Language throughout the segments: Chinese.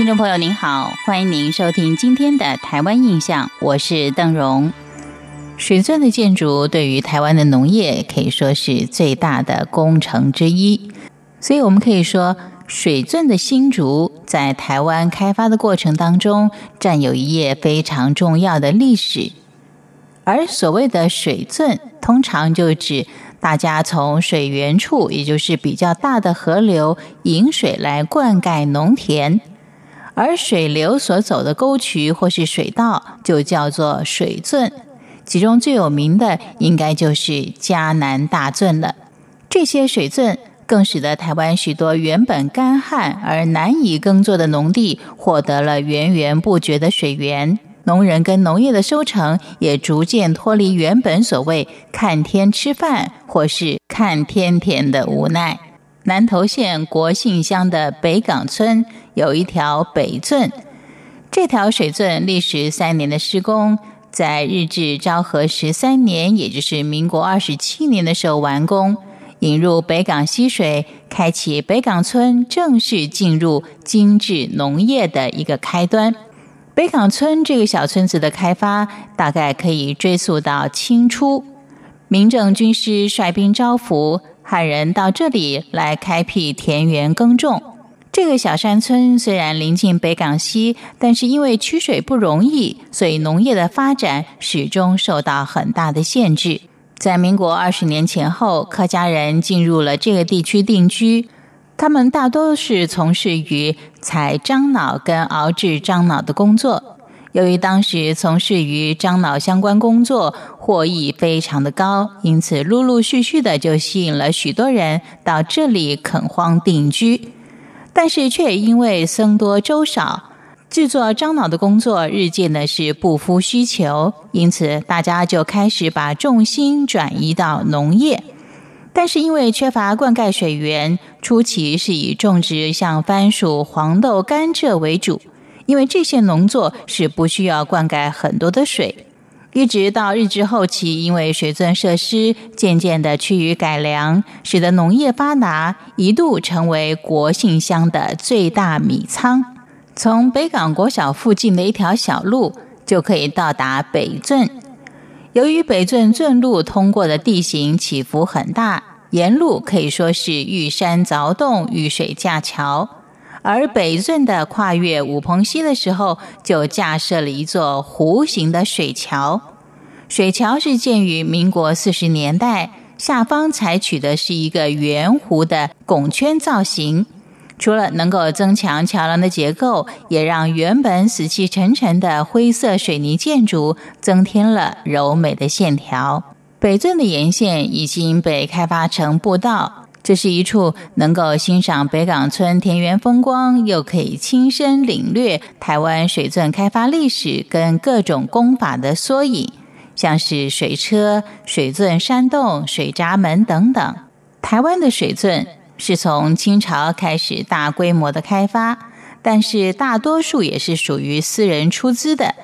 听众朋友您好，欢迎您收听今天的台湾印象，我是邓荣。水钻的建筑对于台湾的农业可以说是最大的工程之一，所以我们可以说，水钻的新竹在台湾开发的过程当中，占有一页非常重要的历史。而所谓的水钻，通常就指大家从水源处，也就是比较大的河流引水来灌溉农田。而水流所走的沟渠或是水道，就叫做水圳。其中最有名的，应该就是迦南大圳了。这些水圳更使得台湾许多原本干旱而难以耕作的农地，获得了源源不绝的水源。农人跟农业的收成，也逐渐脱离原本所谓看天吃饭或是看天田的无奈。南投县国姓乡的北港村有一条北圳，这条水圳历时三年的施工，在日治昭和十三年，也就是民国二十七年的时候完工，引入北港溪水，开启北港村正式进入精致农业的一个开端。北港村这个小村子的开发，大概可以追溯到清初，民政军师率兵招抚。派人到这里来开辟田园耕种。这个小山村虽然临近北港溪，但是因为取水不容易，所以农业的发展始终受到很大的限制。在民国二十年前后，客家人进入了这个地区定居，他们大多是从事于采樟脑跟熬制樟脑的工作。由于当时从事于樟脑相关工作，获益非常的高，因此陆陆续续的就吸引了许多人到这里垦荒定居。但是却因为僧多粥少，制作樟脑的工作日渐的是不敷需求，因此大家就开始把重心转移到农业。但是因为缺乏灌溉水源，初期是以种植像番薯、黄豆、甘蔗为主。因为这些农作是不需要灌溉很多的水，一直到日治后期，因为水钻设施渐渐的趋于改良，使得农业发达，一度成为国姓乡的最大米仓。从北港国小附近的一条小路就可以到达北圳。由于北圳圳路通过的地形起伏很大，沿路可以说是遇山凿洞、遇水架桥。而北圳的跨越五蓬溪的时候，就架设了一座弧形的水桥。水桥是建于民国四十年代，下方采取的是一个圆弧的拱圈造型。除了能够增强桥梁的结构，也让原本死气沉沉的灰色水泥建筑增添了柔美的线条。北镇的沿线已经被开发成步道。这是一处能够欣赏北港村田园风光，又可以亲身领略台湾水钻开发历史跟各种工法的缩影，像是水车、水钻山洞、水闸门等等。台湾的水钻是从清朝开始大规模的开发，但是大多数也是属于私人出资的。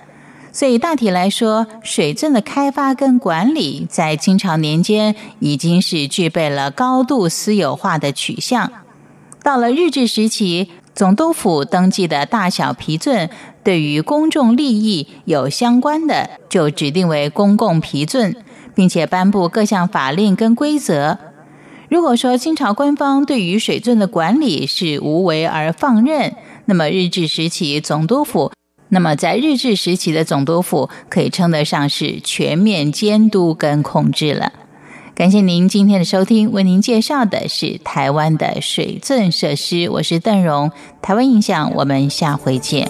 所以大体来说，水圳的开发跟管理在清朝年间已经是具备了高度私有化的取向。到了日治时期，总督府登记的大小皮圳，对于公众利益有相关的，就指定为公共皮圳，并且颁布各项法令跟规则。如果说清朝官方对于水圳的管理是无为而放任，那么日治时期总督府。那么，在日治时期的总督府可以称得上是全面监督跟控制了。感谢您今天的收听，为您介绍的是台湾的水圳设施。我是邓荣，台湾印象，我们下回见。